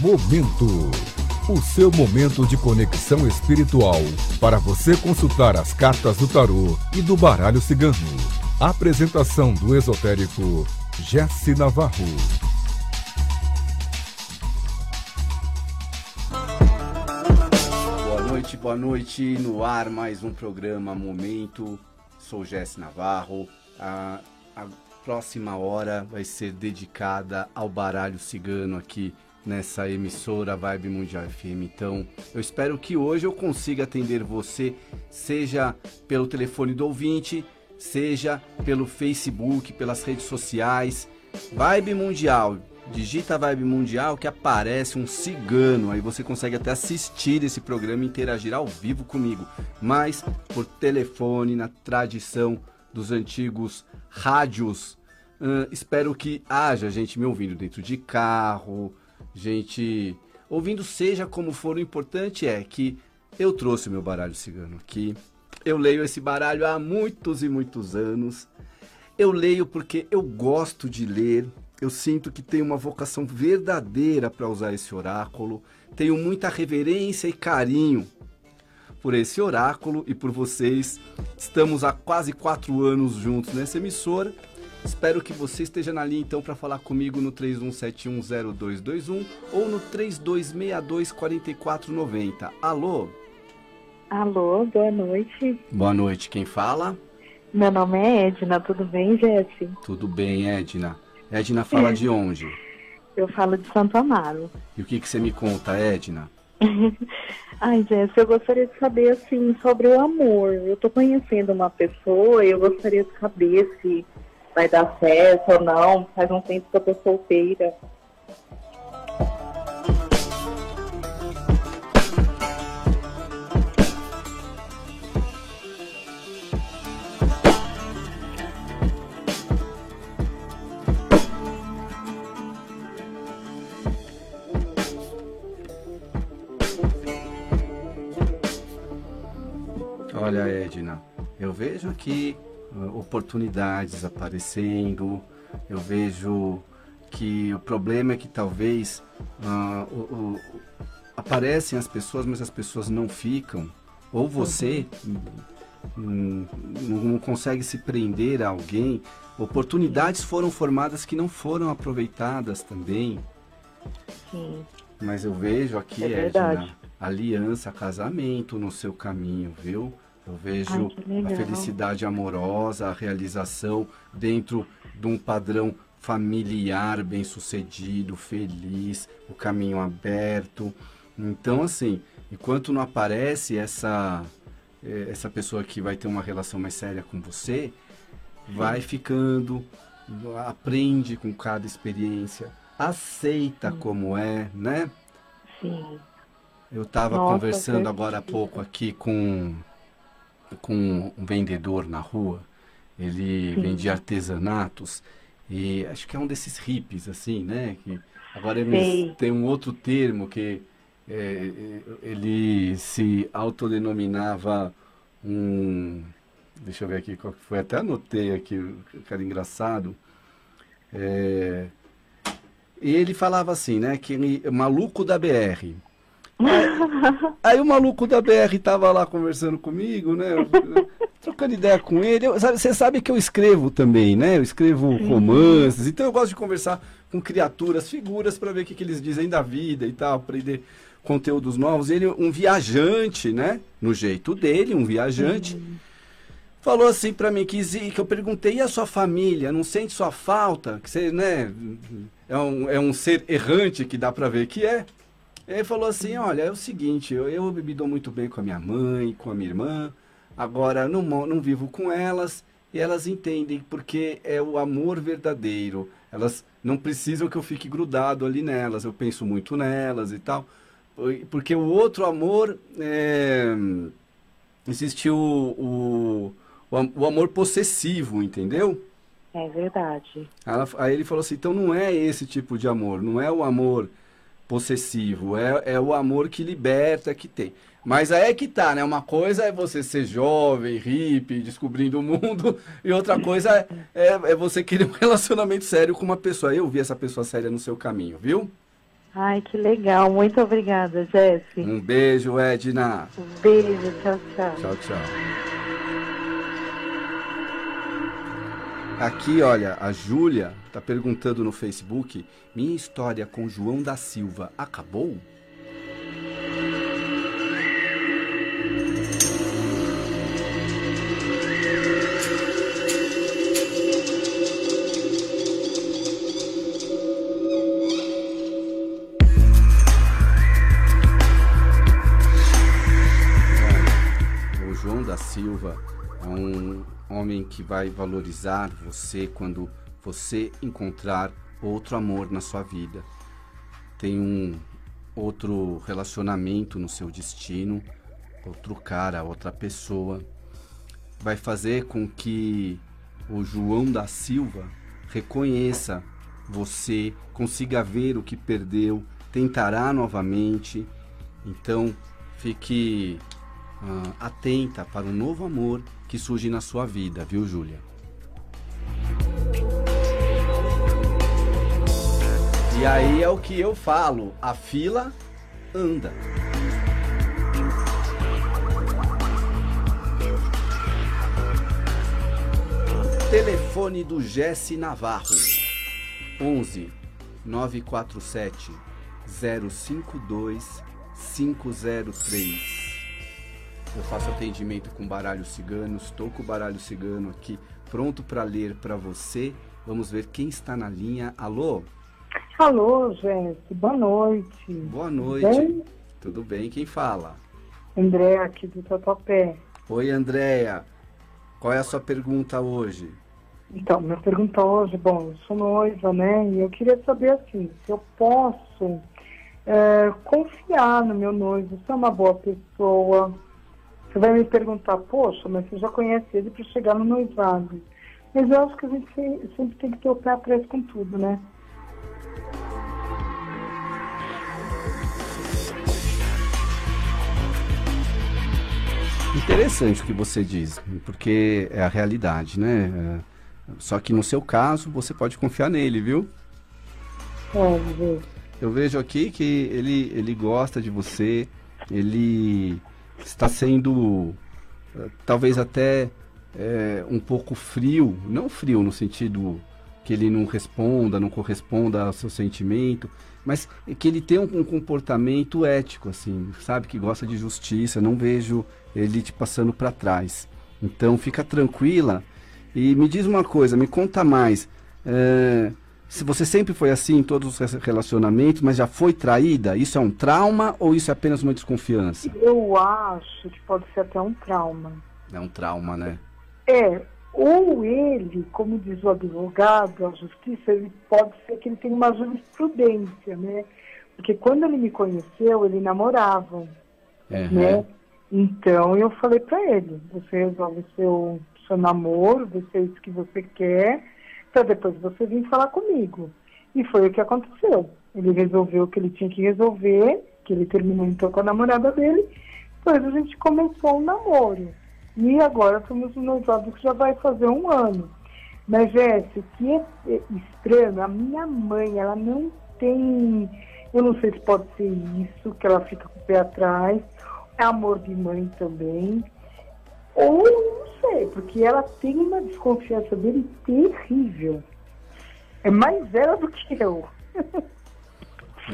Momento. O seu momento de conexão espiritual para você consultar as cartas do tarô e do baralho cigano. Apresentação do esotérico Jesse Navarro. Boa noite, boa noite. No ar mais um programa Momento. Sou Jesse Navarro. A, a próxima hora vai ser dedicada ao baralho cigano aqui nessa emissora Vibe Mundial FM. Então, eu espero que hoje eu consiga atender você, seja pelo telefone do ouvinte, seja pelo Facebook, pelas redes sociais. Vibe Mundial, digita Vibe Mundial que aparece um cigano, aí você consegue até assistir esse programa e interagir ao vivo comigo, mas por telefone, na tradição dos antigos rádios. Uh, espero que haja gente me ouvindo dentro de carro, gente ouvindo, seja como for. O importante é que eu trouxe o meu baralho cigano aqui. Eu leio esse baralho há muitos e muitos anos. Eu leio porque eu gosto de ler. Eu sinto que tenho uma vocação verdadeira para usar esse oráculo. Tenho muita reverência e carinho por esse oráculo e por vocês. Estamos há quase quatro anos juntos nessa emissora. Espero que você esteja na linha então para falar comigo no 31710221 ou no 32624490. Alô? Alô, boa noite. Boa noite, quem fala? Meu nome é Edna, tudo bem, Jesse? Tudo bem, Edna. Edna fala de onde? Eu falo de Santo Amaro. E o que, que você me conta, Edna? Ai, Jess, eu gostaria de saber, assim, sobre o amor. Eu tô conhecendo uma pessoa e eu gostaria de saber se vai dar certo ou não. Faz um tempo que eu tô solteira. Olha, Edna, eu vejo uh, oportunidades aparecendo, eu vejo que o problema é que talvez uh, o, o, aparecem as pessoas, mas as pessoas não ficam, ou você não, não consegue se prender a alguém. Oportunidades foram formadas que não foram aproveitadas também. Sim. Mas eu vejo aqui, É Edna, verdade. aliança, casamento no seu caminho, viu? Eu vejo Ai, a felicidade amorosa, a realização dentro de um padrão familiar bem sucedido, feliz, o caminho aberto. Então, assim, enquanto não aparece essa eh, essa pessoa que vai ter uma relação mais séria com você, vai ficando, aprende com cada experiência, aceita como é, né? Sim. Eu estava conversando agora há pouco aqui com, com um vendedor na rua. Ele Sim. vendia artesanatos e acho que é um desses hippies, assim, né? Que agora Sei. eles têm um outro termo que é, é, ele se autodenominava um. Deixa eu ver aqui qual que foi. Até anotei aqui, o cara engraçado. É, e ele falava assim, né? Que ele, maluco da BR. Aí o maluco da BR tava lá conversando comigo, né? Trocando ideia com ele. Eu- sabe- Você sabe que eu escrevo também, né? Eu escrevo romances, então eu gosto de conversar com criaturas, figuras, para ver o que, que eles dizem da vida e tal, aprender conteúdos novos. Ele, um viajante, né? No jeito dele, um viajante. Falou assim pra mim que, que eu perguntei, e a sua família? Não sente sua falta? Que você, né? É um, é um ser errante que dá pra ver que é. Ele falou assim, olha, é o seguinte, eu, eu me dou muito bem com a minha mãe, com a minha irmã, agora não, não vivo com elas e elas entendem porque é o amor verdadeiro. Elas não precisam que eu fique grudado ali nelas, eu penso muito nelas e tal. Por- Porque o outro amor, é, existe o, o, o amor possessivo, entendeu? É verdade. Ela- aí ele falou assim, então não é esse tipo de amor, não é o amor possessivo, é, é o amor que liberta, que tem. Mas aí é que tá, né? Uma coisa é você ser jovem, hippie, descobrindo o mundo, e outra coisa é, é, você querer um relacionamento sério com uma pessoa. Eu vi essa pessoa séria no seu caminho, viu? Ai, que legal. Muito obrigada, Jesse. Um beijo, Edna. Um beijo. Tchau, tchau. Tchau, tchau. Aqui, olha, a Júlia tá perguntando no Facebook: minha história com João da Silva acabou? O João da Silva é um homem que vai valorizar você quando você encontrar outro amor na sua vida. Tem um outro relacionamento no seu destino, outro cara, outra pessoa. Vai fazer com que o João da Silva reconheça você, consiga ver o que perdeu, tentará novamente. Então, fique ah, atenta para um novo amor que surge na sua vida, viu, Júlia? E aí é o que eu falo, a fila anda. Telefone do Jesse Navarro. 11 947 052 503. Eu faço atendimento com baralho cigano, estou com o baralho cigano aqui pronto para ler para você. Vamos ver quem está na linha. Alô? Alô, gente. Boa noite. Boa noite. Bem? Tudo bem? Quem fala? André aqui do Tatuapé. Oi, Andréia. Qual é a sua pergunta hoje? Então, minha pergunta hoje, bom, eu sou noiva, né? E eu queria saber assim, se eu posso é, confiar no meu noivo, se é uma boa pessoa. Você vai me perguntar, poxa, mas você já conhece ele para chegar no noivado. Mas eu acho que a gente se- sempre tem que ter o pé atrás com tudo, né? Interessante o que você diz, porque é a realidade, né? É, Só que no seu caso, você pode confiar nele, viu? É. Eu vejo aqui que ele, ele gosta de você, ele está sendo eh, talvez até eh, um pouco frio, não frio no sentido que ele não responda, não corresponda ao seu sentimento, mas que ele tem um, um comportamento ético, assim, sabe? Que gosta de justiça, não vejo ele te passando para trás. Então fica tranquila e me diz uma coisa, me conta mais. eh, se você sempre foi assim em todos os relacionamentos, mas já foi traída, isso é um trauma ou isso é apenas uma desconfiança? Eu acho que pode ser até um trauma. É um trauma, né? É, ou ele, como diz o advogado, a justiça, ele pode ser que ele tenha uma jurisprudência, né? Porque quando ele me conheceu, ele namorava, É, né? Então eu falei pra ele, você resolve seu, seu namoro, vê se é isso que você quer, pra depois você vir falar comigo. E foi o que aconteceu. Ele resolveu o que ele tinha que resolver, que ele terminou então com a namorada dele, depois a gente começou um namoro. E agora estamos no noivado que já vai fazer um ano. Mas, Jéssica, o que é estranho, a minha mãe, ela não tem. Eu não sei se pode ser isso, que ela fica com o pé atrás. É amor de mãe também. Ou não sei, porque ela tem uma desconfiança dele terrível. É mais ela do que eu.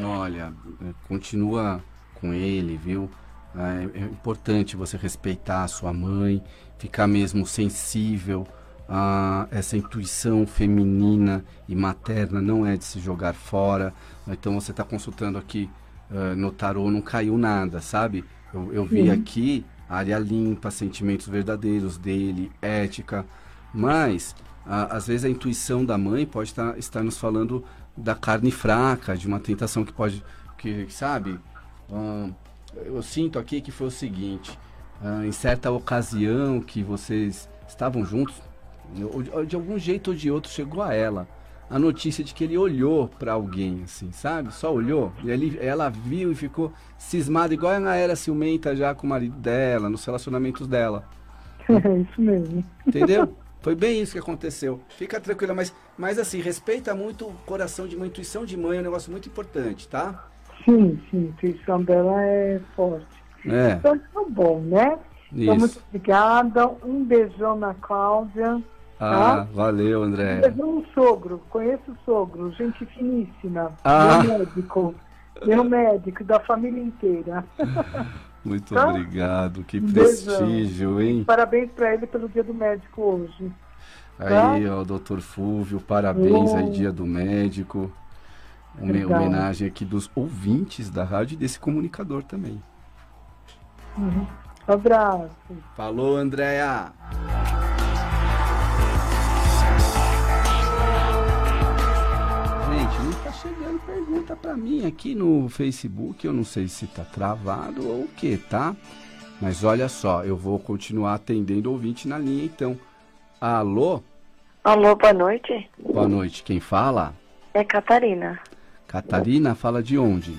Olha, eh, continua com ele, viu? É, é importante você respeitar a sua mãe, ficar mesmo sensível a essa intuição feminina e materna, não é de se jogar fora. Então você está consultando aqui eh, no tarô, não caiu nada, sabe? Eu, eu vi Sim. aqui área limpa, sentimentos verdadeiros dele, ética, mas a- às vezes a intuição da mãe pode tá- estar nos falando da carne fraca, de uma tentação que pode, que sabe? Ahn, eu sinto aqui que foi o seguinte: ah, em certa ocasião que vocês estavam juntos, de algum jeito ou de outro chegou a ela a notícia de que ele olhou para alguém, assim, sabe? Só olhou. E ali, ela viu e ficou cismada, igual ela era ciumenta já com o marido dela, nos relacionamentos dela. É isso mesmo. Entendeu? Foi bem isso que aconteceu. Fica tranquila, mas, mas assim, respeita muito o coração de uma intuição de mãe, é um negócio muito importante, tá? Sim, sim, a intuição dela é forte. É. Então tá bom, né? Então, muito Isso. obrigada. Um beijão na Cláudia. Ah, valeu, Um André. beijão no sogro. Conheço o sogro, gente finíssima. Ah. Meu médico. Meu médico, da família inteira. Muito Tá? obrigado. Que Um beijão. prestígio, hein? Parabéns para ele pelo dia do médico hoje. Tá? Aí, ó, doutor Fúvio, parabéns aí, Oh. dia do médico. Uma Obrigada. homenagem aqui dos ouvintes da rádio e desse comunicador também. Uhum. Abraço. Falou, Andréia! Chegando pergunta pra mim aqui no Facebook. Eu não sei se tá travado ou o que, tá? Mas olha só, eu vou continuar atendendo ouvinte na linha então. Alô? Alô, boa noite. Boa noite. Quem fala? É Catarina. Catarina, fala de onde?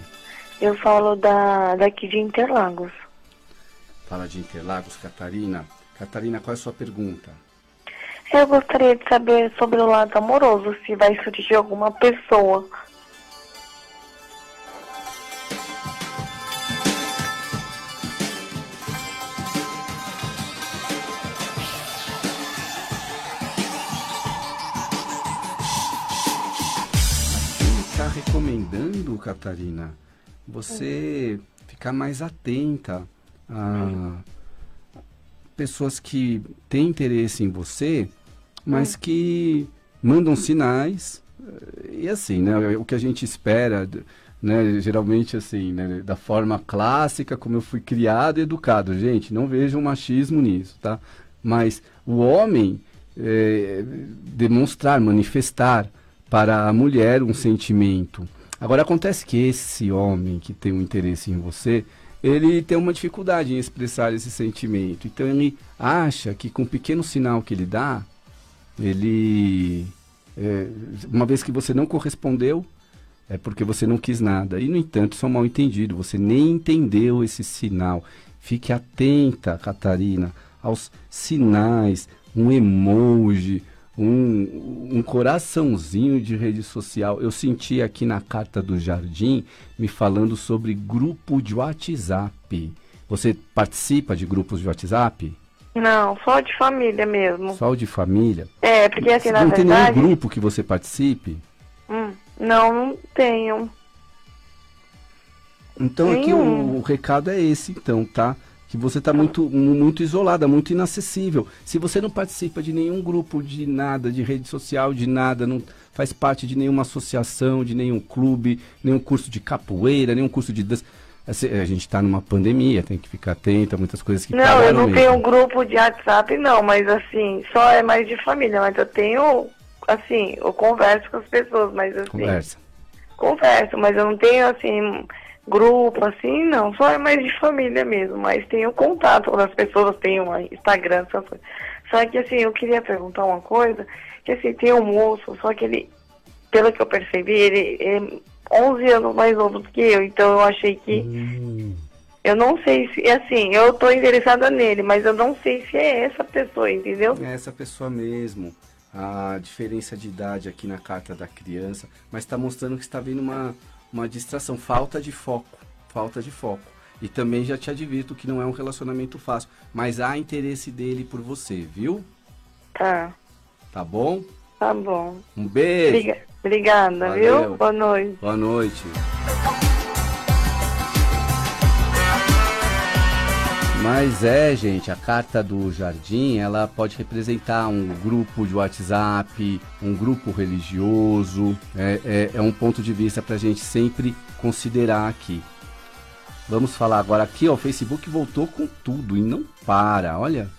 Eu falo da, daqui de Interlagos. Fala de Interlagos, Catarina. Catarina, qual é a sua pergunta? Eu gostaria de saber sobre o lado amoroso, se vai surgir alguma pessoa. Recomendando, Catarina, você ficar mais atenta a pessoas que têm interesse em você, mas que mandam sinais. eh, E assim, né, o que a gente espera, né, geralmente assim, né, da forma clássica, como eu fui criado e educado. Gente, não vejam machismo nisso, tá? Mas o homem eh, demonstrar, manifestar para a mulher um sentimento. Agora acontece que esse homem que tem um interesse em você, ele tem uma dificuldade em expressar esse sentimento. Então ele acha que com um pequeno sinal que ele dá, ele é, uma vez que você não correspondeu, é porque você não quis nada. E no entanto, isso é um mal entendido. Você nem entendeu esse sinal. Fique atenta, Catarina, aos sinais, um emoji, um, um coraçãozinho de rede social. Eu senti aqui na carta do Jardim me falando sobre grupo de WhatsApp. Você participa de grupos de WhatsApp? Não, só de família mesmo. Só de família? É, porque assim, na não tem verdade. nenhum grupo que você participe? Hum, não, não tenho. Então aqui Nenhum. o, o recado é esse, então, tá? Que você está muito, mu- muito isolada, muito inacessível. Se você não participa de nenhum grupo, de nada, de rede social, de nada, não faz parte de nenhuma associação, de nenhum clube, nenhum curso de capoeira, nenhum curso de dança. Assim, A gente está numa pandemia, tem que ficar atento a muitas coisas que não, eu não mesmo. tenho um grupo de WhatsApp, não, mas assim, só é mais de família, mas eu tenho, assim, eu converso com as pessoas, mas assim. Conversa. Converso, mas eu não tenho assim grupo assim, não, só é mais de família mesmo, mas tenho contato com as pessoas, tenho um Instagram, essas coisas. Só que assim, eu queria perguntar uma coisa, que assim, tem um moço, só que ele, pelo que eu percebi, ele é 11 anos mais novo do que eu, então eu achei que Hum, eu não sei se, assim, eu tô interessada nele, mas eu não sei se é essa pessoa, entendeu? É essa pessoa mesmo. A diferença de idade aqui na carta da criança, mas está mostrando que está vindo uma, uma distração, falta de foco, falta de foco. E também já te advirto que não é um relacionamento fácil, mas há interesse dele por você, viu? Tá, Tá bom? tá bom. Um beijo. Briga- Obrigada, Valeu. viu? Boa noite. Boa noite. Mas é, gente, a carta do jardim, ela pode representar um grupo de WhatsApp, um grupo religioso. É, é, é um ponto de vista para a gente sempre considerar aqui. Vamos falar agora aqui, ó, o Facebook voltou com tudo e não para, olha.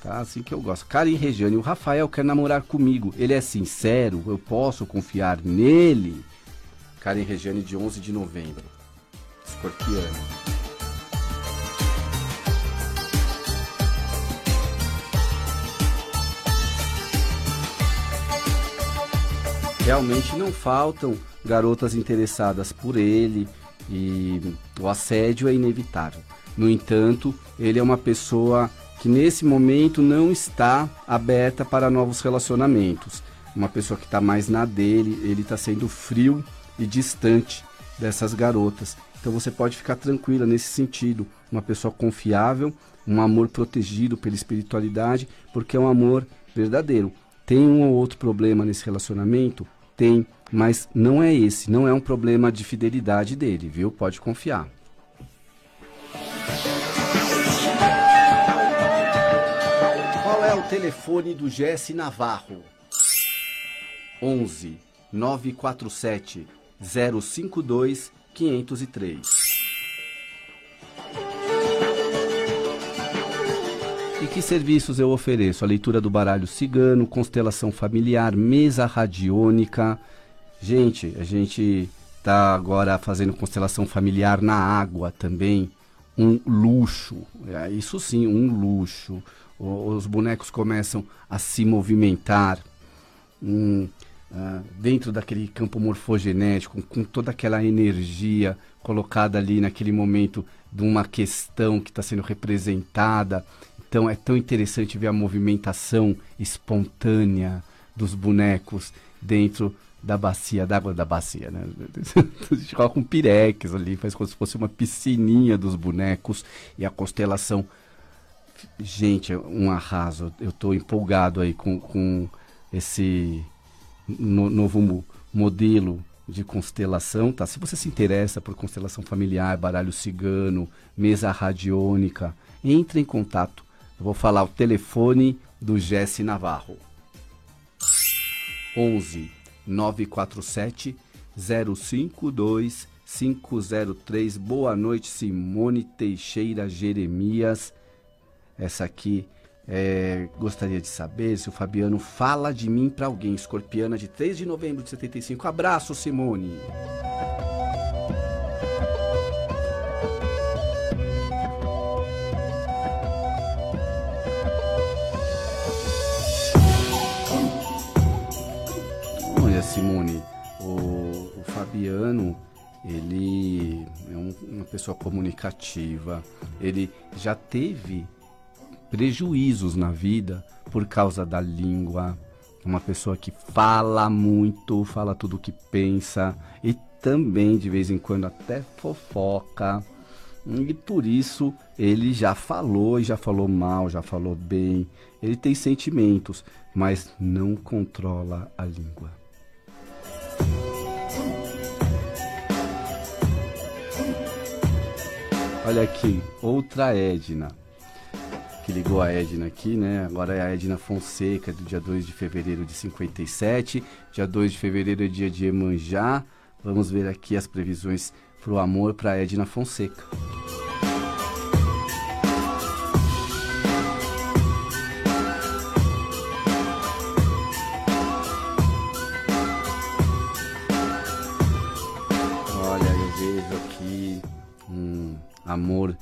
Tá assim que eu gosto. Karen Regiane, o Rafael quer namorar comigo. Ele é sincero? Eu posso confiar nele? Karen Regiane, de 11 de novembro. Escorpiano. Realmente não faltam garotas interessadas por ele e o assédio é inevitável. No entanto, ele é uma pessoa que nesse momento não está aberta para novos relacionamentos. Uma pessoa que está mais na dele, ele está sendo frio e distante dessas garotas. Então você pode ficar tranquila nesse sentido. Uma pessoa confiável, um amor protegido pela espiritualidade, porque é um amor verdadeiro. Tem um ou outro problema nesse relacionamento? Tem, mas não é esse, não é um problema de fidelidade dele, viu? Pode confiar. Qual é o telefone do Jesse Navarro? 11 947 052 503. Que serviços eu ofereço? A leitura do baralho cigano, constelação familiar, mesa radiônica. Gente, a gente está agora fazendo constelação familiar na água também. Um luxo, é, isso sim, um luxo. Os bonecos começam a se movimentar. Uh, dentro daquele campo morfogenético, com toda aquela energia colocada ali naquele momento de uma questão que está sendo representada. Então é tão interessante ver a movimentação espontânea dos bonecos dentro da bacia, da água da bacia, né? A gente coloca um pirex ali, faz como se fosse uma piscininha dos bonecos e a constelação. Gente, é um arraso. Eu estou empolgado aí com, com esse no, novo modelo de constelação, tá? Se você se interessa por constelação familiar, baralho cigano, mesa radiônica, entre em contato. Eu vou falar o telefone do Jesse Navarro. 11 947 052 503. Boa noite, Simone Teixeira Jeremias. Essa aqui é, gostaria de saber se o Fabiano fala de mim para alguém. Escorpiana de 3 de novembro de 75. Abraço, Simone. Simone, o, o Fabiano ele é um, uma pessoa comunicativa. Ele já teve prejuízos na vida por causa da língua. Uma pessoa que fala muito, fala tudo o que pensa e também de vez em quando até fofoca. E por isso ele já falou e já falou mal, já falou bem. Ele tem sentimentos, mas não controla a língua. Olha aqui, outra Edna que ligou a Edna aqui, né? Agora é a Edna Fonseca, do dia 2 de fevereiro de 57. Dia 2 de fevereiro é dia de Emanjá. Vamos ver aqui as previsões para o amor para Edna Fonseca. Amor,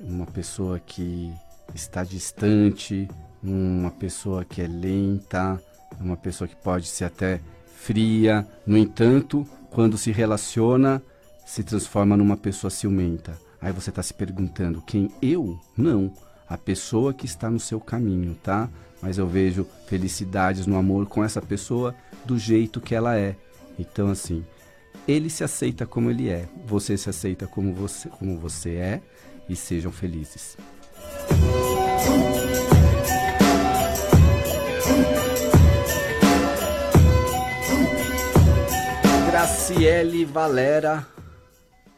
uma pessoa que está distante, uma pessoa que é lenta, uma pessoa que pode ser até fria. No entanto, quando se relaciona, se transforma numa pessoa ciumenta. Aí você está se perguntando: quem? Eu? Não. A pessoa que está no seu caminho, tá? Mas eu vejo felicidades no amor com essa pessoa do jeito que ela é. Então, assim, ele se aceita como ele é, você se aceita como você, como você é e sejam felizes. Graciele Valera,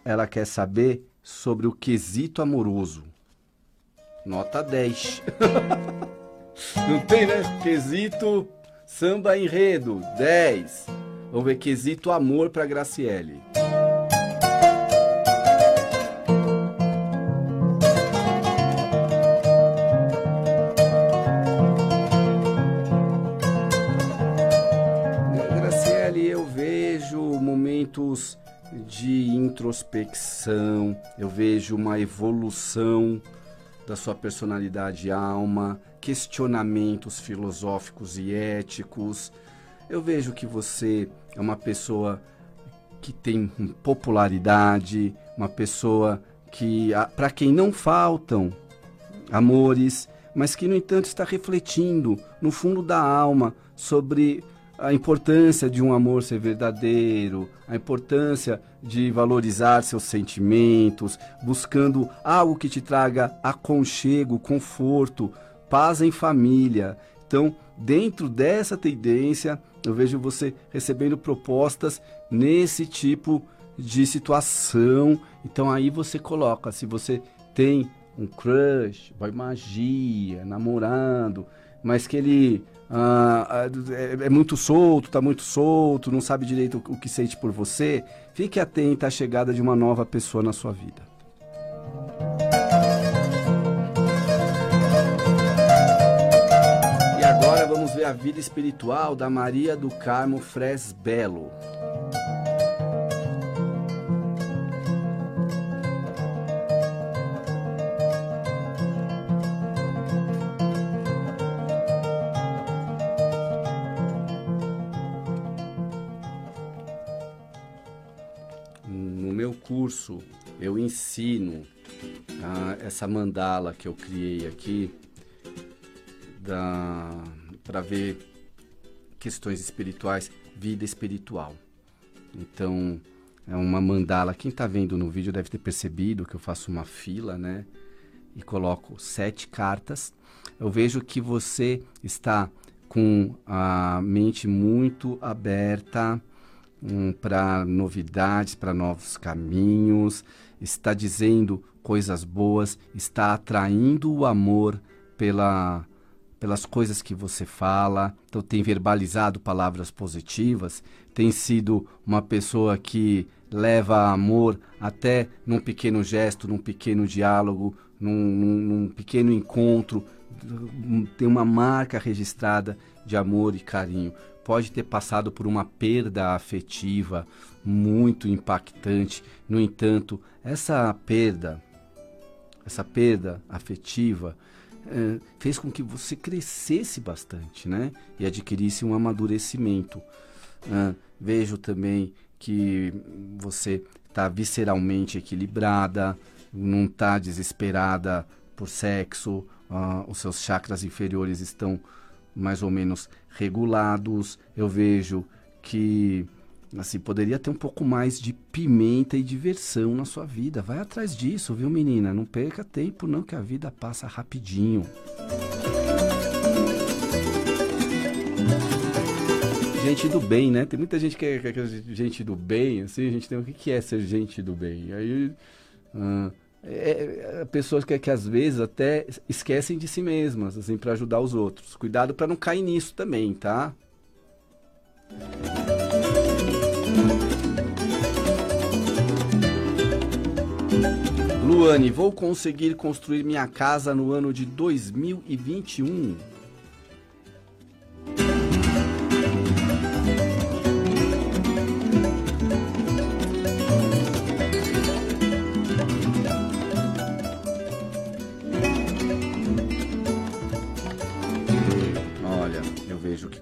ela quer saber sobre o quesito amoroso. Nota 10. Não tem, né? Quesito samba enredo, 10. Vamos ver quesito amor para Graciele. momentos de introspecção, eu vejo uma evolução da sua personalidade e alma, questionamentos filosóficos e éticos. Eu vejo que você é uma pessoa que tem popularidade, uma pessoa que para quem não faltam amores, mas que, no entanto, está refletindo no fundo da alma sobre a importância de um amor ser verdadeiro, a importância de valorizar seus sentimentos, buscando algo que te traga aconchego, conforto, paz em família. Então, dentro dessa tendência, eu vejo você recebendo propostas nesse tipo de situação. Então, aí você coloca, se você tem um crush, vai magia, namorando, mas que ele ah, é, é, muito solto, tá muito solto, não sabe direito o, o que sente por você, fique atento à chegada de uma nova pessoa na sua vida. Agora vamos ver a vida espiritual da Maria do Carmo Fresbelo. curso eu ensino ah, essa mandala que eu criei aqui para ver questões espirituais, vida espiritual. Então, é uma mandala. Quem está vendo no vídeo deve ter percebido que eu faço uma fila, né? E coloco sete cartas. Eu vejo que você está com a mente muito aberta um, para novidades, para novos caminhos, está dizendo coisas boas, está atraindo o amor pela, pelas coisas que você fala, então tem verbalizado palavras positivas, tem sido uma pessoa que leva amor até num pequeno gesto, num pequeno diálogo, num, num, pequeno encontro, tem uma marca registrada de amor e carinho. Pode ter passado por uma perda afetiva muito impactante. No entanto, essa perda, essa perda afetiva, é, fez com que você crescesse bastante, né? E adquirisse um amadurecimento. É, vejo também que você está visceralmente equilibrada, não está desesperada por sexo, uh, os seus chakras inferiores estão mais ou menos regulados. Eu vejo que assim poderia ter um pouco mais de pimenta e diversão na sua vida. Vai atrás disso, viu, menina? Não perca tempo não que a vida passa rapidinho. Gente do bem, né? Tem muita gente que é, que é gente do bem, assim, a gente tem o que é ser gente do bem. Aí uh, é, é, pessoas que, que às vezes até esquecem de si mesmas, assim, para ajudar os outros. Cuidado para não cair nisso também, tá? Luane, vou conseguir construir minha casa no ano de 2021.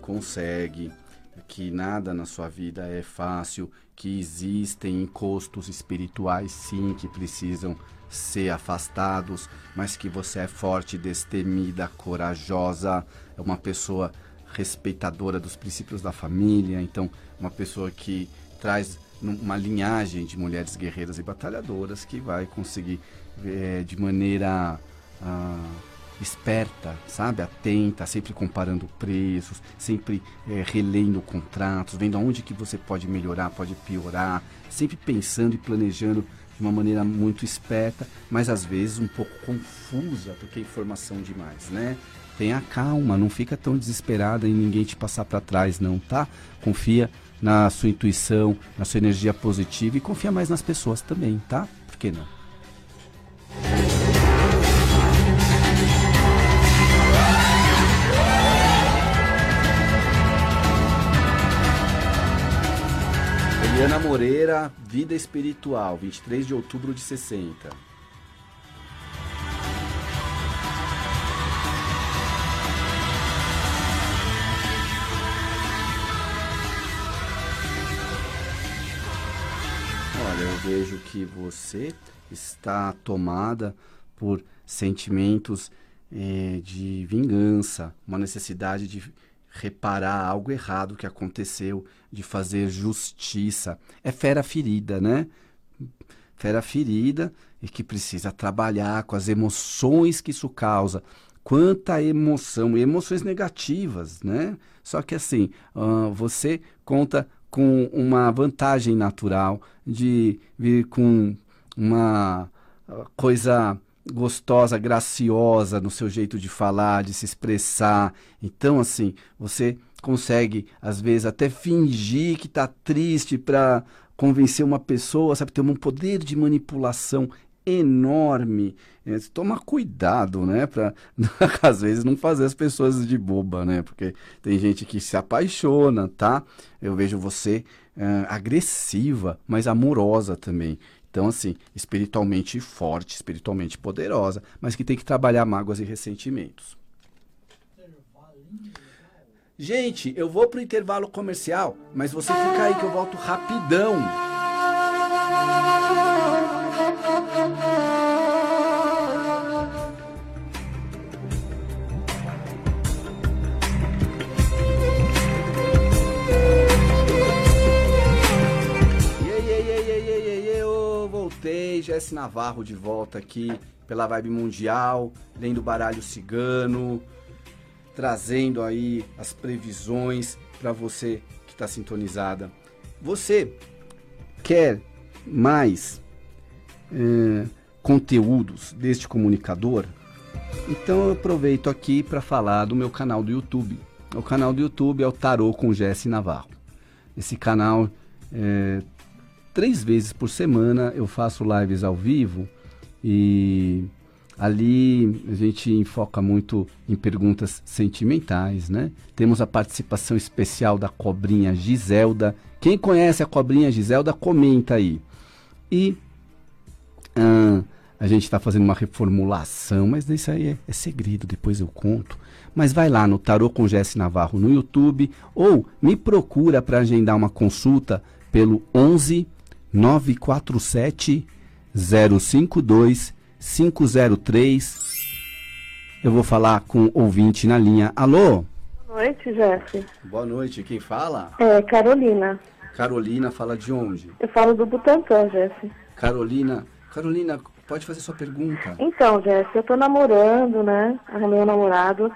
consegue, que nada na sua vida é fácil, que existem encostos espirituais sim que precisam ser afastados, mas que você é forte, destemida, corajosa, é uma pessoa respeitadora dos princípios da família, então uma pessoa que traz uma linhagem de mulheres guerreiras e batalhadoras que vai conseguir é, de maneira ah, esperta, sabe? Atenta, sempre comparando preços, sempre é, relendo contratos, vendo aonde que você pode melhorar, pode piorar, sempre pensando e planejando de uma maneira muito esperta, mas às vezes um pouco confusa, porque é informação demais, né? Tenha calma, não fica tão desesperada em ninguém te passar para trás, não, tá? Confia na sua intuição, na sua energia positiva e confia mais nas pessoas também, tá? Por que não? Eliana Moreira, Vida Espiritual, 23 de outubro de 60. Olha, eu vejo que você está tomada por sentimentos eh, de vingança, uma necessidade de reparar algo errado que aconteceu, de fazer justiça. É fera ferida, né? Fera ferida e que precisa trabalhar com as emoções que isso causa. Quanta emoção, e emoções negativas, né? Só que assim, uh, você conta com uma vantagem natural de vir com uma coisa gostosa, graciosa no seu jeito de falar, de se expressar. Então, assim, você consegue, às vezes, até fingir que está triste para convencer uma pessoa, sabe? Ter um poder de manipulação enorme. É, toma cuidado, né? Para, às vezes, não fazer as pessoas de boba, né? Porque tem gente que se apaixona, tá? Eu vejo você é, agressiva, mas amorosa também. Então, assim, espiritualmente forte, espiritualmente poderosa, mas que tem que trabalhar mágoas e ressentimentos. Gente, eu vou pro intervalo comercial, mas você fica aí que eu volto rapidão. Jesse Navarro de volta aqui pela Vibe Mundial, lendo baralho cigano, trazendo aí as previsões para você que está sintonizada. Você quer mais é, conteúdos deste comunicador? Então eu aproveito aqui para falar do meu canal do YouTube. O canal do YouTube é o Tarô com Jesse Navarro. Esse canal é, três vezes por semana eu faço lives ao vivo e ali a gente enfoca muito em perguntas sentimentais, né? Temos a participação especial da cobrinha Giselda. Quem conhece a cobrinha Giselda, comenta aí. E ah, a gente está fazendo uma reformulação, mas isso aí é, é, segredo, depois eu conto. Mas vai lá no Tarô com Jesse Navarro no YouTube ou me procura para agendar uma consulta pelo 11 947 052 503. Eu vou falar com o ouvinte na linha. Alô? Boa noite, Jeff. Boa noite. Quem fala? É, Carolina. Carolina fala de onde? Eu falo do Butantã, Jeff. Carolina. Carolina, pode fazer sua pergunta. Então, Jeff, eu tô namorando, né? Arrumei um namorado.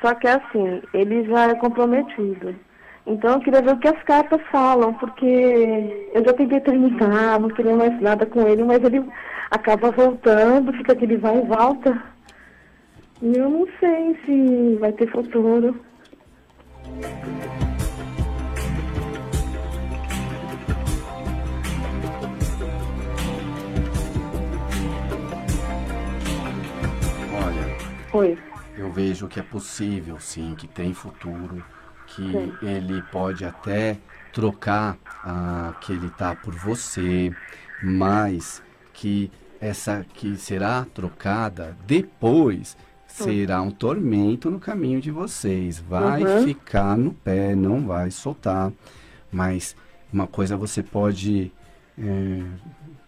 Só que assim, ele já é comprometido. Então eu queria ver o que as cartas falam, porque eu já tentei terminar, não queria mais nada com ele, mas ele acaba voltando, fica aquele vai e volta. E eu não sei se vai ter futuro. Olha, Oi. eu vejo que é possível, sim, que tem futuro que Sim. ele pode até trocar ah, que ele tá por você, mas que essa que será trocada depois será um tormento no caminho de vocês. Vai uhum. ficar no pé, não vai soltar. Mas uma coisa você pode é,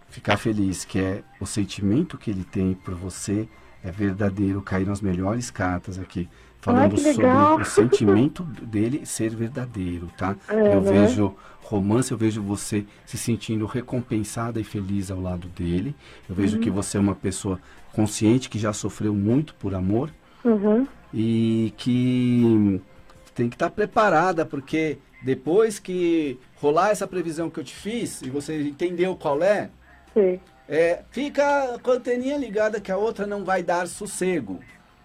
ficar feliz, que é o sentimento que ele tem por você é verdadeiro. Caíram as melhores cartas aqui falando sobre o sentimento dele ser verdadeiro, tá? É, eu né? vejo romance, eu vejo você se sentindo recompensada e feliz ao lado dele. Eu vejo uhum. que você é uma pessoa consciente que já sofreu muito por amor uhum. e que tem que estar tá preparada, porque depois que rolar essa previsão que eu te fiz e você entendeu qual é, Sim. é fica com a anteninha ligada que a outra não vai dar sossego.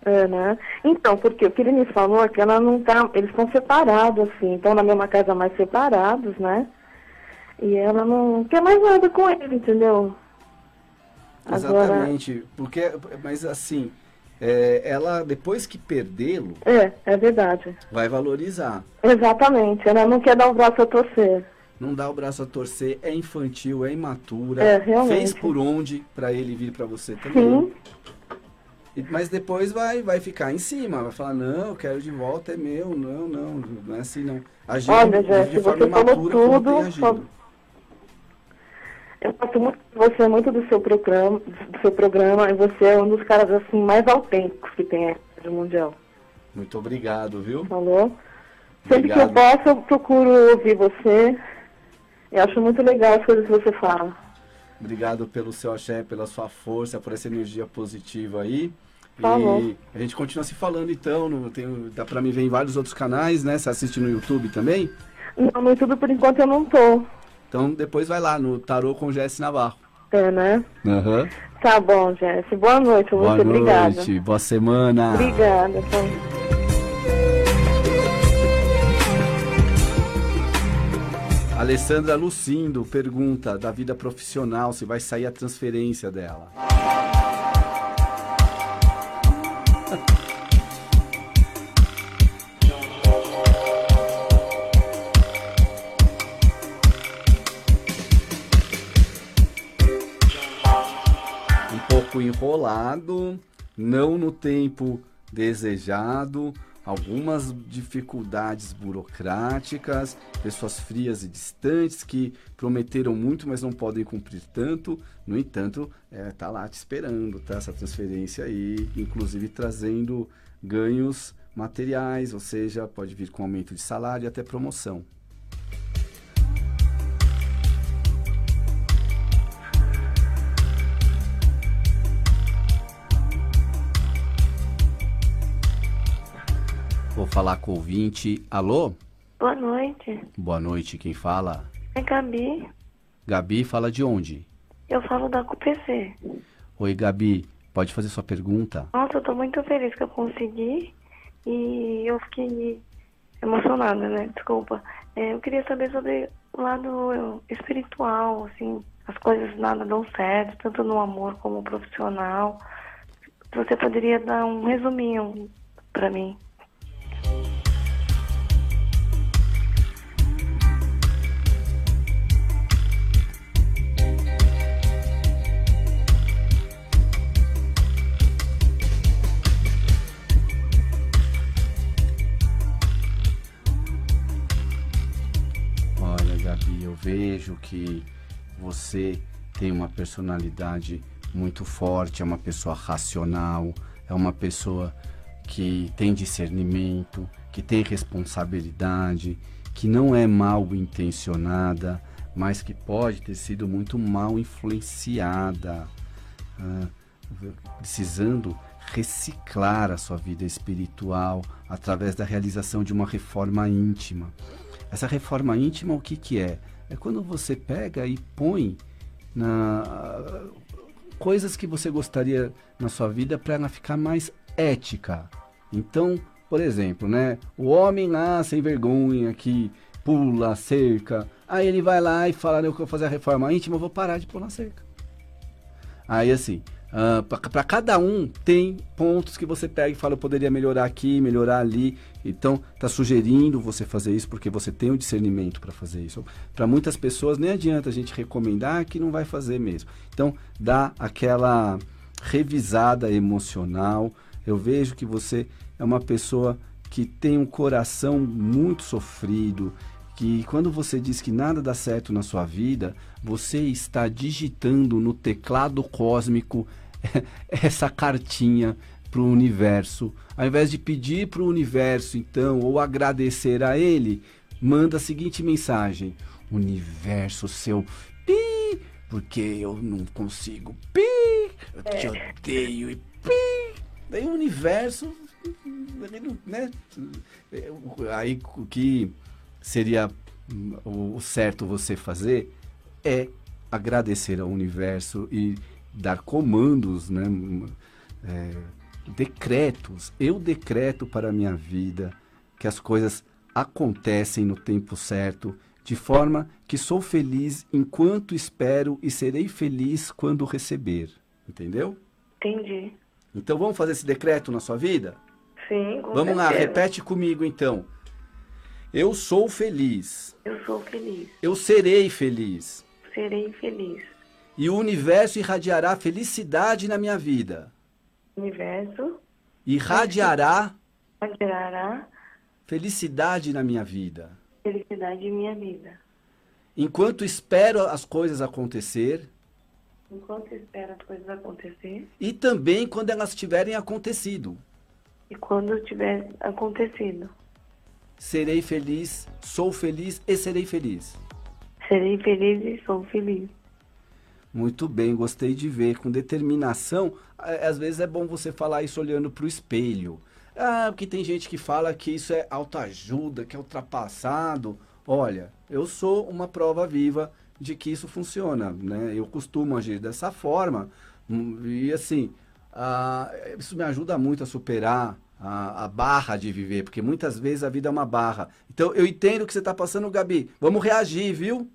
É, né? Então, porque o que ele me falou é que ela não tá. Eles estão separados, assim, estão na mesma casa, mais separados, né? E ela não quer mais nada com ele, entendeu? Exatamente, Agora... porque, mas assim, é, ela depois que perdê-lo. É, é verdade. Vai valorizar. Exatamente, ela não quer dar o braço a torcer. Não dá o braço a torcer, é infantil, é imatura. É, realmente. Fez por onde para ele vir para você também. Sim. Mas depois vai, vai ficar em cima, vai falar, não, eu quero de volta, é meu, não, não, não é assim não. Agindo Olha, de forma você falou tudo. Eu gosto muito de você, muito do seu programa, do seu programa, e você é um dos caras assim mais autênticos que tem aqui no Mundial. Muito obrigado, viu? Falou? Sempre que eu Obrigado. posso, eu procuro ouvir você. Eu acho muito legal as coisas que você fala. Obrigado pelo seu axé, pela sua força, por essa energia positiva aí. Falou. E a gente continua se falando então, no, tem, dá pra me ver em vários outros canais, né? Você assiste no YouTube também? Não, no YouTube por enquanto eu não tô. Então depois vai lá no Tarô com Jesse Navarro. É, né? Aham. Tá bom, Jesse. Boa noite, Boa você. Obrigada. noite, boa semana. Obrigada. Tá. Alessandra Lucindo pergunta da vida profissional se vai sair a transferência dela. Enrolado, não no tempo desejado, algumas dificuldades burocráticas, pessoas frias e distantes que prometeram muito, mas não podem cumprir tanto. No entanto, é, tá lá te esperando, tá? Essa transferência aí, inclusive trazendo ganhos materiais, ou seja, pode vir com aumento de salário e até promoção. Vou falar com o ouvinte. Alô? Boa noite. Boa noite, quem fala? É Gabi. Gabi fala de onde? Eu falo da CUPC. Oi, Gabi, pode fazer sua pergunta? Nossa, eu tô muito feliz que eu consegui e eu fiquei emocionada, né? Desculpa. É, eu queria saber sobre o lado espiritual, assim, as coisas nada dão certo, tanto no amor como profissional. Você poderia dar um resuminho pra mim. Vejo que você tem uma personalidade muito forte, é uma pessoa racional, é uma pessoa que tem discernimento, que tem responsabilidade, que não é mal intencionada, mas que pode ter sido muito mal influenciada, ah, precisando reciclar a sua vida espiritual através da realização de uma reforma íntima. Essa reforma íntima, o que, que é? É quando você pega e põe na coisas que você gostaria na sua vida para ela ficar mais ética. Então, por exemplo, né? O homem lá sem vergonha que pula cerca, aí ele vai lá e fala: "Eu vou fazer a reforma íntima, eu vou parar de pular cerca". Aí assim, ah, para cada um tem pontos que você pega e fala, eu poderia melhorar aqui, melhorar ali. Então, tá sugerindo você fazer isso porque você tem o discernimento para fazer isso. Para muitas pessoas nem adianta a gente recomendar que não vai fazer mesmo. Então, dá aquela revisada emocional. Eu vejo que você é uma pessoa que tem um coração muito sofrido, que quando você diz que nada dá certo na sua vida, você está digitando no teclado cósmico essa cartinha para o universo. Ao invés de pedir para o universo, então, ou agradecer a ele, manda a seguinte mensagem: Universo, seu pi, porque eu não consigo pi, eu te odeio e pi. Daí o universo, né? Aí o que seria o certo você fazer é agradecer ao universo e dar comandos, né? é, decretos. Eu decreto para a minha vida que as coisas acontecem no tempo certo, de forma que sou feliz enquanto espero e serei feliz quando receber. Entendeu? Entendi. Então vamos fazer esse decreto na sua vida? Sim, com Vamos lá, certeza. repete comigo então. Eu sou feliz. Eu sou feliz. Eu serei feliz. Serei feliz. E o universo irradiará felicidade na minha vida. Universo Irradiará gerará felicidade na minha vida. felicidade em minha vida. Enquanto espero as coisas acontecer. Enquanto espero as coisas acontecer. E também quando elas tiverem acontecido. E quando tiver acontecido. Serei feliz, sou feliz e serei feliz. Serei feliz e sou feliz. Muito bem, gostei de ver. Com determinação, às vezes é bom você falar isso olhando para o espelho. Ah, porque tem gente que fala que isso é autoajuda, que é ultrapassado. Olha, eu sou uma prova viva de que isso funciona, né? Eu costumo agir dessa forma hum, e assim, ah, isso me ajuda muito a superar a, a, barra de viver, porque muitas vezes a vida é uma barra. Então eu entendo o que você está passando, Gabi. Vamos reagir, viu?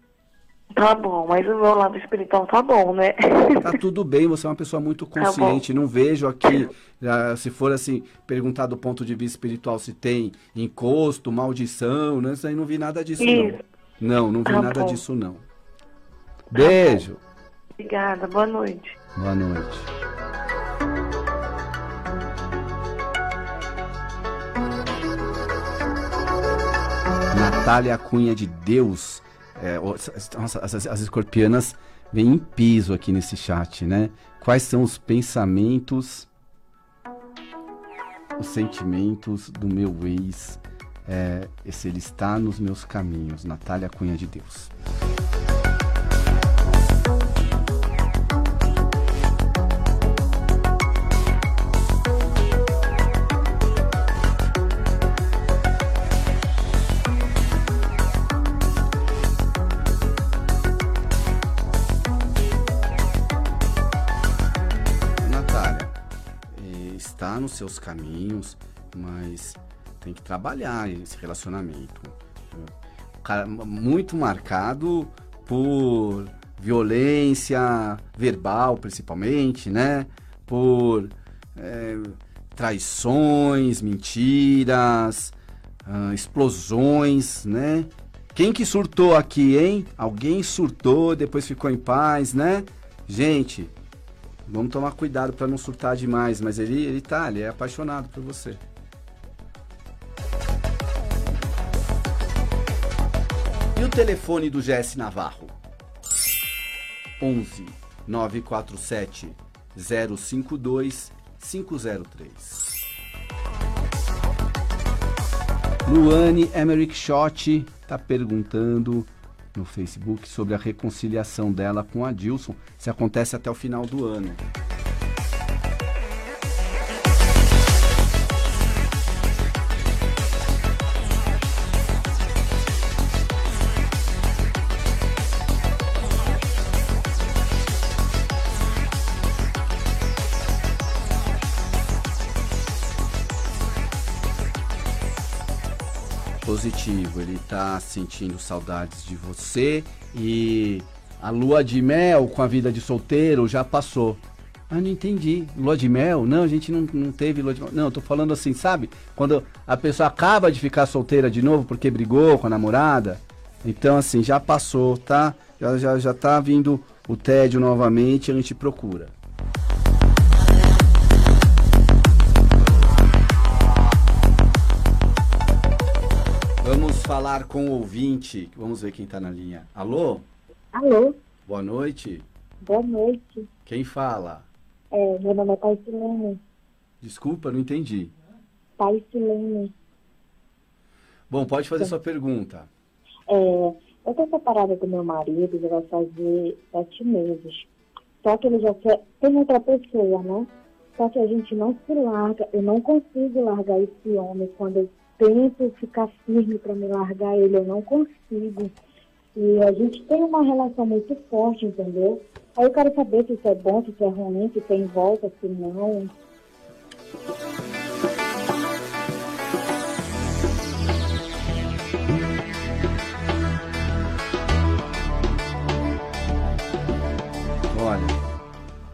Tá bom, mas o meu lado espiritual tá bom, né? Tá tudo bem, você é uma pessoa muito tá consciente. Tá não vejo aqui, se for assim, perguntar do ponto de vista espiritual se tem encosto, maldição, né? Isso aí não vi nada disso, Isso. não. Não, não vi tá nada bom. disso, não. Tá Beijo. Obrigada, boa noite. Boa noite. Natália Cunha de Deus é, nossa, as, as escorpianas vêm em piso aqui nesse chat, né? Quais são os pensamentos, os sentimentos do meu ex? É, se ele está nos meus caminhos. Natália Cunha de Deus. Nos seus caminhos, mas tem que trabalhar esse relacionamento. Cara, muito marcado por violência verbal, principalmente, né? Por é, traições, mentiras, explosões, né? Quem que surtou aqui, hein? Alguém surtou, depois ficou em paz, né? Gente, Vamos tomar cuidado para não surtar demais, mas ele, ele tá, ele é apaixonado por você. E o telefone do GS Navarro? 11 947 052 503. Luane Emerick Schott está perguntando no Facebook sobre a reconciliação dela com a Dilson, se acontece até o final do ano. Ele tá sentindo saudades de você e a lua de mel com a vida de solteiro já passou. Ah, não entendi. Lua de mel? Não, a gente não, não teve lua de mel. Não, eu tô falando assim, sabe? Quando a pessoa acaba de ficar solteira de novo porque brigou com a namorada. Então, assim, já passou, tá? Já, já, já tá vindo o tédio novamente, a gente procura. Falar com o ouvinte. Vamos ver quem está na linha. Alô? Alô? Boa noite. Boa noite. Quem fala? É, meu nome é Taisilene. Desculpa, não entendi. Taisilene. Bom, pode fazer é. sua pergunta. É, eu estou separada do meu marido, já vai fazer sete meses. Só que ele já tem outra pessoa, né? Só que a gente não se larga, eu não consigo largar esse homem quando eu tento ficar firme para me largar ele, eu não consigo. E a gente tem uma relação muito forte, entendeu? Aí eu quero saber se isso é bom, se isso é ruim, se tem volta, se não. Olha,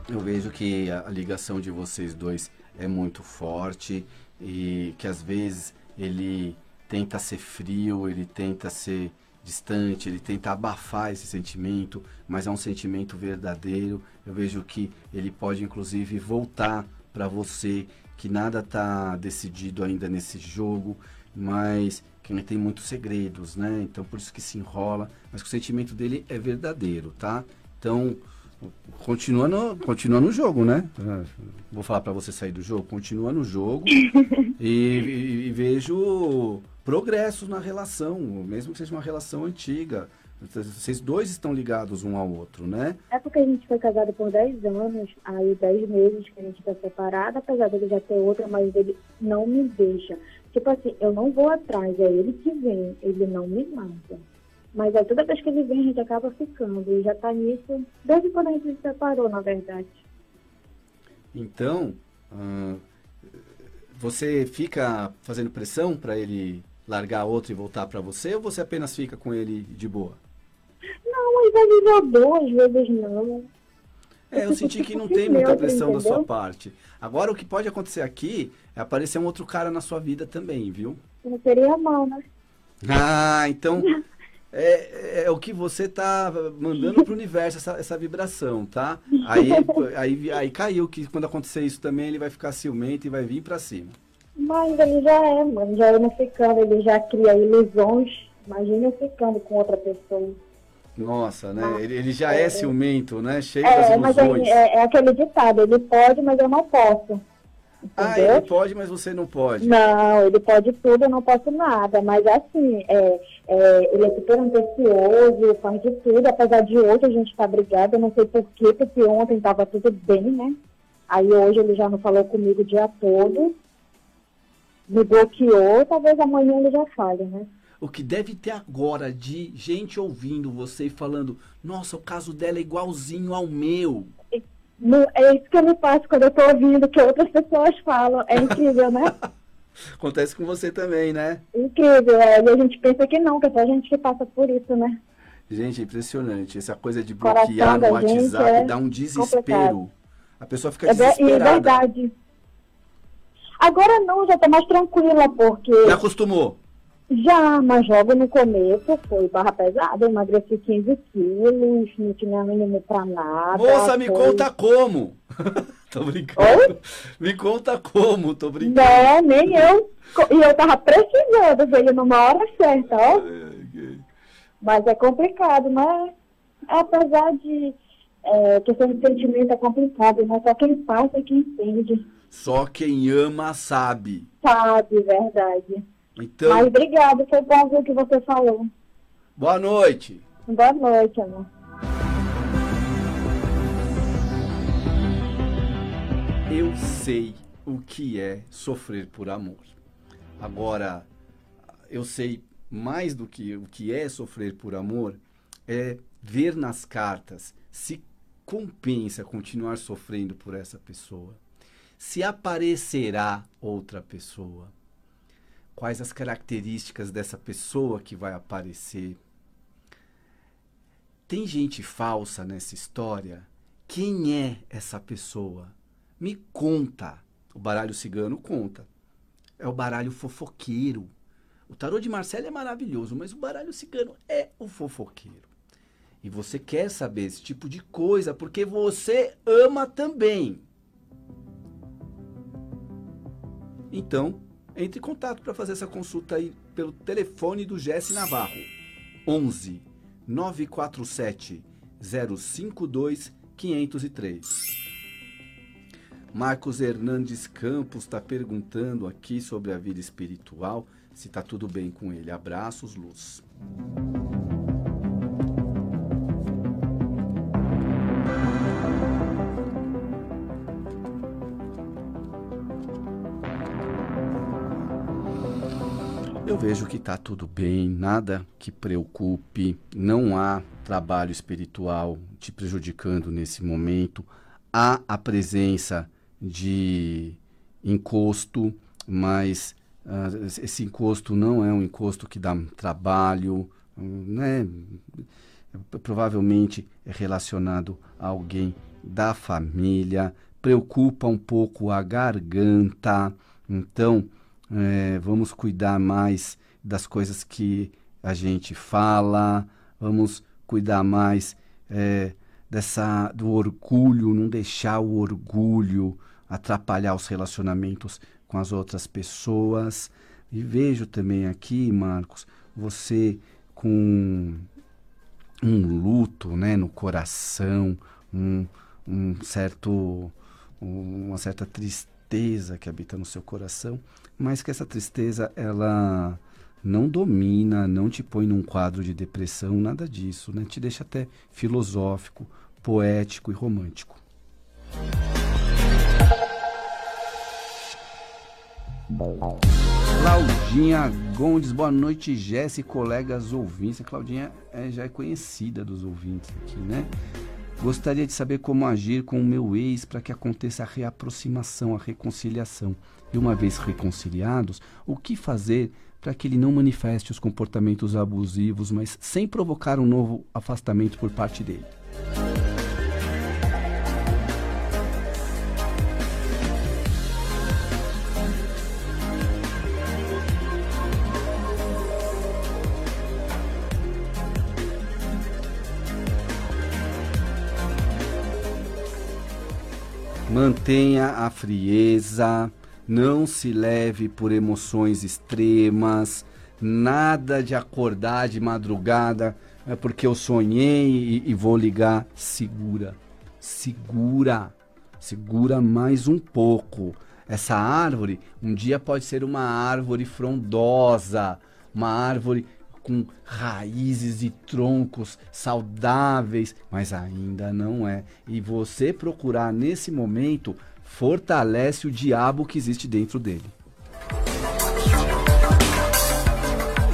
eu vejo que a ligação de vocês dois é muito forte e que às vezes ele tenta ser frio, ele tenta ser distante, ele tenta abafar esse sentimento, mas é um sentimento verdadeiro. Eu vejo que ele pode inclusive voltar para você, que nada está decidido ainda nesse jogo, mas que ele tem muitos segredos, né? Então por isso que se enrola, mas que o sentimento dele é verdadeiro, tá? Então continua no, continua no jogo, né? Vou falar para você sair do jogo, continua no jogo e, e, e vejo progressos na relação, mesmo que seja uma relação antiga. Vocês dois estão ligados um ao outro, né? É porque a gente foi casado por 10 anos, aí 10 meses que a gente está separado, apesar dele já ter outra, mas ele não me deixa. Tipo assim, eu não vou atrás, é ele que vem, ele não me mata. Mas aí toda vez que ele vem, a gente acaba ficando. E já tá nisso desde quando a gente se separou, na verdade. Então, uh, você fica fazendo pressão para ele largar outro e voltar para você, ou você apenas fica com ele de boa? Não, às vezes eu dou, às vezes não. É, eu senti que não tem muita pressão da sua parte. Agora, o que pode acontecer aqui é aparecer um outro cara na sua vida também, viu? Não seria mal, né? Ah, então é, é o que você tá mandando pro universo, essa, essa vibração, tá? Aí, aí, aí caiu que quando acontecer isso também, ele vai ficar ciumento e vai vir para cima. Mas ele já é, mano, já é não ficando, ele já cria ilusões. Imagina eu ficando com outra pessoa. Nossa, né? Ah, ele, ele, já é, é, ciumento, né? Cheio é, das ilusões. Mas é, é, é, aquele ditado, ele pode, mas eu não posso. Ah, Entendeu? Ah, ele pode, mas você não pode. Não, ele pode tudo, eu não posso nada. Mas assim, é, é, ele é super antecioso, faz de tudo. Apesar de hoje a gente estar tá brigado, eu não sei porquê, porque ontem estava tudo bem, né? Aí hoje ele já não falou comigo o dia todo. Me bloqueou, talvez amanhã ele já fale, né? O que deve ter agora de gente ouvindo você e falando, nossa, o caso dela é igualzinho ao meu. É isso que eu me faço quando eu estou ouvindo que outras pessoas falam. É incrível, né? Acontece com você também, né? Incrível, é. E a gente pensa que não, que é só a gente que passa por isso, né? Gente, é impressionante. Essa coisa de bloquear no WhatsApp é dá um desespero. Complicado. A pessoa fica é desesperada. É verdade. Agora não, já tô mais tranquila, porque... Já acostumou? Já, mas logo no começo foi barra pesada, eu emagreci 15 quilos, não tinha mínimo pra nada. Moça, me foi... conta como! tô brincando. Oi? Me conta como, tô brincando. Não, nem eu. E eu tava precisando, veio numa hora certa, ó. Mas é complicado, né? Apesar de é, questão de sentimento é complicado, mas só quem passa é quem entende. Só quem ama sabe. Sabe, verdade. Então... Mas obrigado, foi bom ver o que você falou. Boa noite. Boa noite, amor. Eu sei o que é sofrer por amor. Agora, eu sei mais do que o que é sofrer por amor é ver nas cartas se compensa continuar sofrendo por essa pessoa. Se aparecerá outra pessoa quais as características dessa pessoa que vai aparecer. Tem gente falsa nessa história? Quem é essa pessoa? Me conta. O baralho cigano conta. É o baralho fofoqueiro. O tarô de Marcelo é maravilhoso, mas o baralho cigano é o fofoqueiro. E você quer saber esse tipo de coisa porque você ama também. Então, entre em contato para fazer essa consulta aí pelo telefone do Jesse Navarro. 11 947 052 503. Marcos Hernandes Campos está perguntando aqui sobre a vida espiritual, se está tudo bem com ele. Abraços, luz. Eu vejo que está tudo bem, nada que preocupe, não há trabalho espiritual te prejudicando nesse momento. Há a presença de encosto, mas uh, esse encosto não é um encosto que dá trabalho, né? Provavelmente é relacionado a alguém da família, preocupa um pouco a garganta, então é, vamos cuidar mais das coisas que a gente fala, vamos cuidar mais é, dessa do orgulho, não deixar o orgulho atrapalhar os relacionamentos com as outras pessoas. E vejo também aqui, Marcos, você com um luto né, no coração, um, um certo, uma certa tristeza que habita no seu coração, mas que essa tristeza ela não domina, não te põe num quadro de depressão, nada disso, né? Te deixa até filosófico, poético e romântico. Claudinha Gondes, boa noite, Jesse, colegas ouvintes. A Claudinha é, já é conhecida dos ouvintes aqui, né? Gostaria de saber como agir com o meu ex para que aconteça a reaproximação, a reconciliação. E uma vez reconciliados, o que fazer para que ele não manifeste os comportamentos abusivos, mas sem provocar um novo afastamento por parte dele? Mantenha a frieza, não se leve por emoções extremas, nada de acordar de madrugada é porque eu sonhei e, e vou ligar. Segura, segura, segura mais um pouco. Essa árvore um dia pode ser uma árvore frondosa, uma árvore com raízes e troncos saudáveis, mas ainda não é. E você procurar nesse momento fortalece o diabo que existe dentro dele.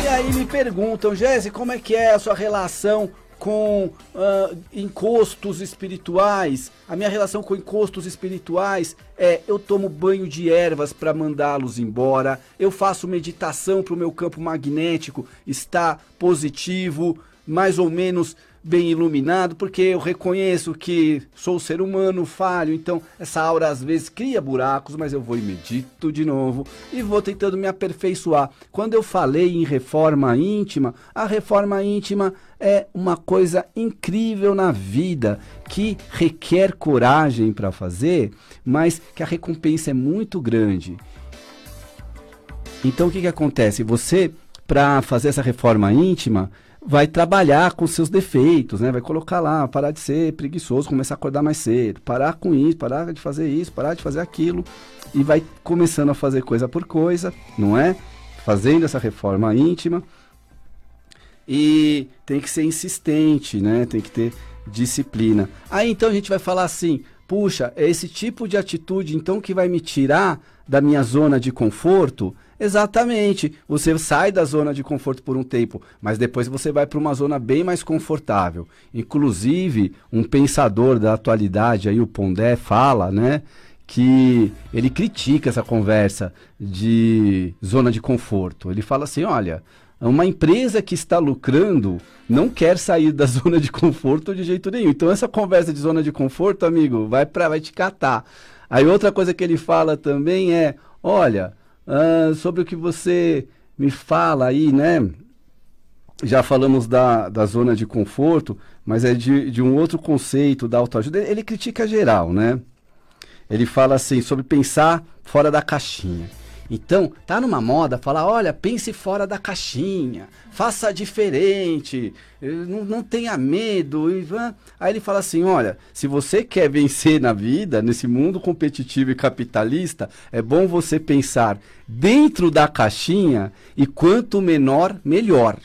E aí me perguntam, Jéssica, como é que é a sua relação com uh, encostos espirituais. A minha relação com encostos espirituais é eu tomo banho de ervas para mandá-los embora, eu faço meditação para o meu campo magnético estar positivo, mais ou menos bem iluminado, porque eu reconheço que sou ser humano, falho, então essa aura às vezes cria buracos, mas eu vou e medito de novo e vou tentando me aperfeiçoar. Quando eu falei em reforma íntima, a reforma íntima é uma coisa incrível na vida que requer coragem para fazer, mas que a recompensa é muito grande. Então o que, que acontece? Você, para fazer essa reforma íntima, vai trabalhar com seus defeitos, né? Vai colocar lá, parar de ser preguiçoso, começar a acordar mais cedo, parar com isso, parar de fazer isso, parar de fazer aquilo e vai começando a fazer coisa por coisa, não é? Fazendo essa reforma íntima. E tem que ser insistente, né? Tem que ter disciplina. Aí então a gente vai falar assim: puxa, é esse tipo de atitude então que vai me tirar da minha zona de conforto? Exatamente. Você sai da zona de conforto por um tempo, mas depois você vai para uma zona bem mais confortável. Inclusive, um pensador da atualidade, aí o Pondé, fala, né? Que ele critica essa conversa de zona de conforto. Ele fala assim: olha, uma empresa que está lucrando não quer sair da zona de conforto de jeito nenhum. Então, essa conversa de zona de conforto, amigo, vai, pra, vai te catar. Aí, outra coisa que ele fala também é: olha, uh, sobre o que você me fala aí, né? Já falamos da, da zona de conforto, mas é de, de um outro conceito da autoajuda. Ele critica geral, né? Ele fala assim sobre pensar fora da caixinha. Então, tá numa moda falar, olha, pense fora da caixinha, faça diferente, eh, não, não tenha medo. Aí ele fala assim, olha, se você quer vencer na vida, nesse mundo competitivo e capitalista, é bom você pensar dentro da caixinha e quanto menor, melhor.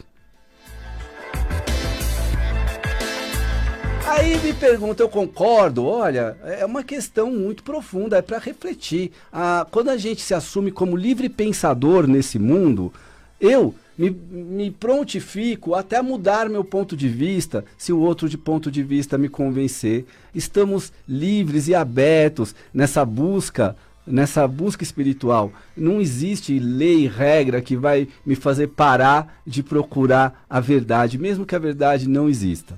Aí me pergunta, eu concordo, olha, é uma questão muito profunda, é para refletir. Ah, quando a gente se assume como livre pensador nesse mundo, eu me, me prontifico até mudar meu ponto de vista, se o outro de ponto de vista me convencer. Estamos livres e abertos nessa busca nessa busca espiritual. Não existe lei regra que vai me fazer parar de procurar a verdade, mesmo que a verdade não exista.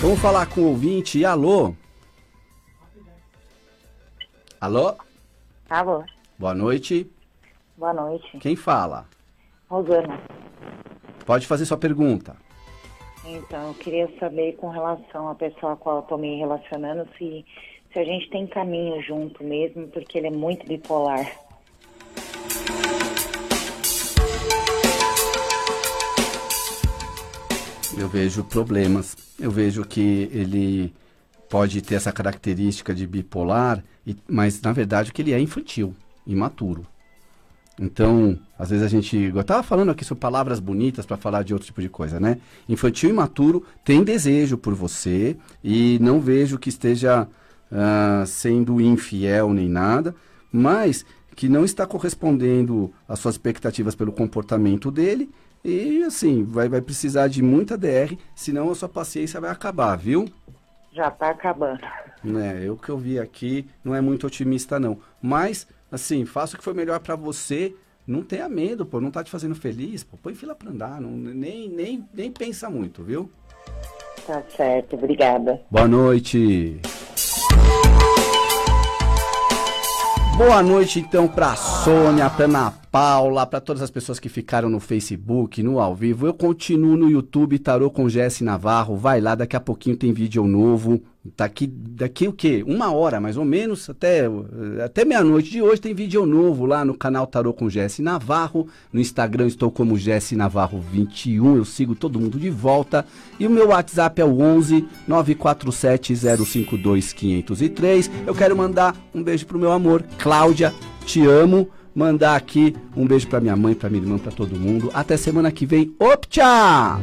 Vamos falar com o ouvinte. Alô? Alô? Alô? Boa noite. Boa noite. Quem fala? Rosana. Pode fazer sua pergunta. Então, eu queria saber com relação à pessoa a qual eu tô me relacionando, se, se a gente tem caminho junto mesmo, porque ele é muito bipolar. Eu vejo problemas. Eu vejo que ele pode ter essa característica de bipolar, e, mas na verdade que ele é infantil, imaturo. Então, às vezes a gente. Eu estava falando aqui sobre palavras bonitas para falar de outro tipo de coisa, né? Infantil e imaturo tem desejo por você e não vejo que esteja uh, sendo infiel nem nada, mas que não está correspondendo às suas expectativas pelo comportamento dele e assim, vai, vai precisar de muita DR, senão a sua paciência vai acabar, viu? Já está acabando. É, eu que eu vi aqui não é muito otimista não, mas assim, faça o que for melhor para você. Não tenha medo, pô, não tá te fazendo feliz, pô, põe fila para andar, não, nem, nem, nem pensa muito, viu? Tá certo, obrigada. Boa noite. Boa noite então para Sônia, para Ana Paula, para todas as pessoas que ficaram no Facebook, no ao vivo. Eu continuo no YouTube Tarô com Jesse Navarro. Vai lá, daqui a pouquinho tem vídeo novo. Daqui, daqui o quê? Uma hora mais ou menos, até, até meia-noite de hoje tem vídeo novo lá no canal Tarô com Jesse Navarro. No Instagram estou como Jesse Navarro 21. Eu sigo todo mundo de volta. E o meu WhatsApp é o 11 947 052 503. Eu quero mandar um beijo pro meu amor, Cláudia. Te amo mandar aqui um beijo para minha mãe, para minha irmã, para todo mundo. Até semana que vem. Optcha!